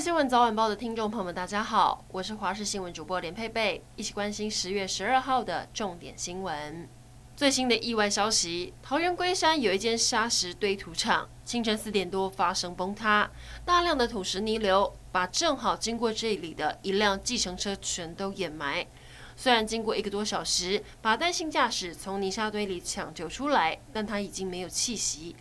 新闻早晚报的听众朋友们，大家好，我是华视新闻主播连佩佩，一起关心十月十二号的重点新闻。最新的意外消息：桃园龟山有一间砂石堆土场，清晨四点多发生崩塌，大量的土石泥流把正好经过这里的一辆计程车全都掩埋。虽然经过一个多小时，把单性驾驶从泥沙堆里抢救出来，但他已经没有气息。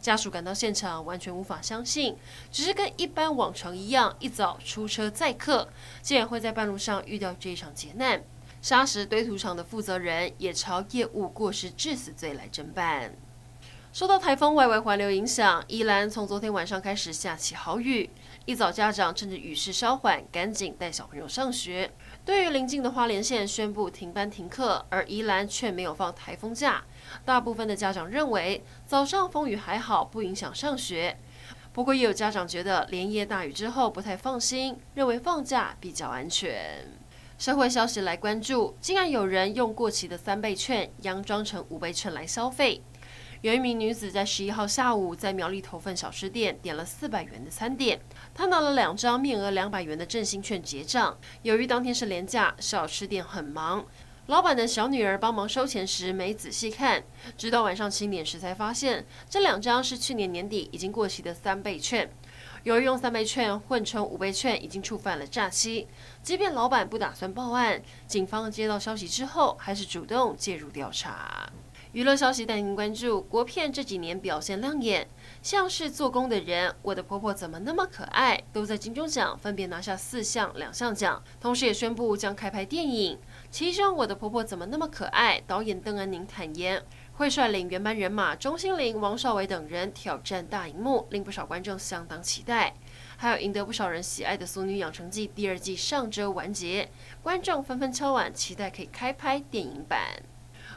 家属赶到现场，完全无法相信，只是跟一般往常一样，一早出车载客，竟然会在半路上遇到这一场劫难。砂石堆土场的负责人也朝业务过失致死罪来侦办。受到台风外围环流影响，宜兰从昨天晚上开始下起豪雨，一早家长趁着雨势稍缓，赶紧带小朋友上学。对于邻近的花莲县宣布停班停课，而宜兰却没有放台风假。大部分的家长认为早上风雨还好，不影响上学。不过也有家长觉得连夜大雨之后不太放心，认为放假比较安全。社会消息来关注，竟然有人用过期的三倍券佯装成五倍券来消费。有一名女子在十一号下午在苗栗头份小吃店点了四百元的餐点，她拿了两张面额两百元的振兴券结账。由于当天是连假，小吃店很忙。老板的小女儿帮忙收钱时没仔细看，直到晚上七点时才发现这两张是去年年底已经过期的三倍券。由于用三倍券混成五倍券，已经触犯了诈欺。即便老板不打算报案，警方接到消息之后还是主动介入调查。娱乐消息带您关注，国片这几年表现亮眼，像是做工的人、我的婆婆怎么那么可爱，都在金钟奖分别拿下四项两项奖，同时也宣布将开拍电影。其中，我的婆婆怎么那么可爱？导演邓安宁坦言，会率领原班人马钟欣凌、王少伟等人挑战大荧幕，令不少观众相当期待。还有赢得不少人喜爱的《俗女养成记》第二季上周完结，观众纷纷敲碗，期待可以开拍电影版。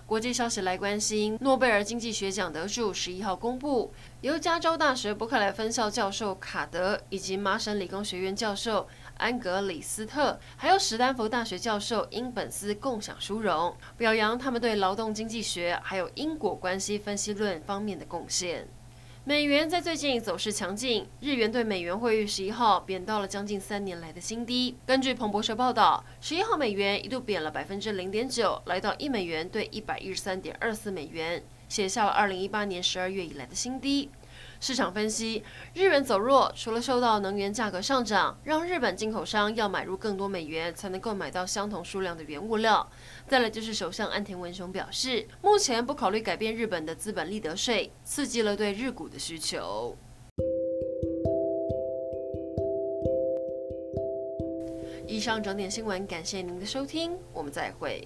国际消息来关心，诺贝尔经济学奖得主十一号公布，由加州大学伯克莱分校教授卡德以及麻省理工学院教授安格里斯特，还有史丹佛大学教授因本斯共享殊荣，表扬他们对劳动经济学还有因果关系分析论方面的贡献。美元在最近走势强劲，日元对美元汇率十一号贬到了将近三年来的新低。根据彭博社报道，十一号美元一度贬了百分之零点九，来到一美元兑一百一十三点二四美元，写下了二零一八年十二月以来的新低。市场分析，日元走弱，除了受到能源价格上涨，让日本进口商要买入更多美元才能够买到相同数量的原物料。再来就是首相安田文雄表示，目前不考虑改变日本的资本利得税，刺激了对日股的需求。以上整点新闻，感谢您的收听，我们再会。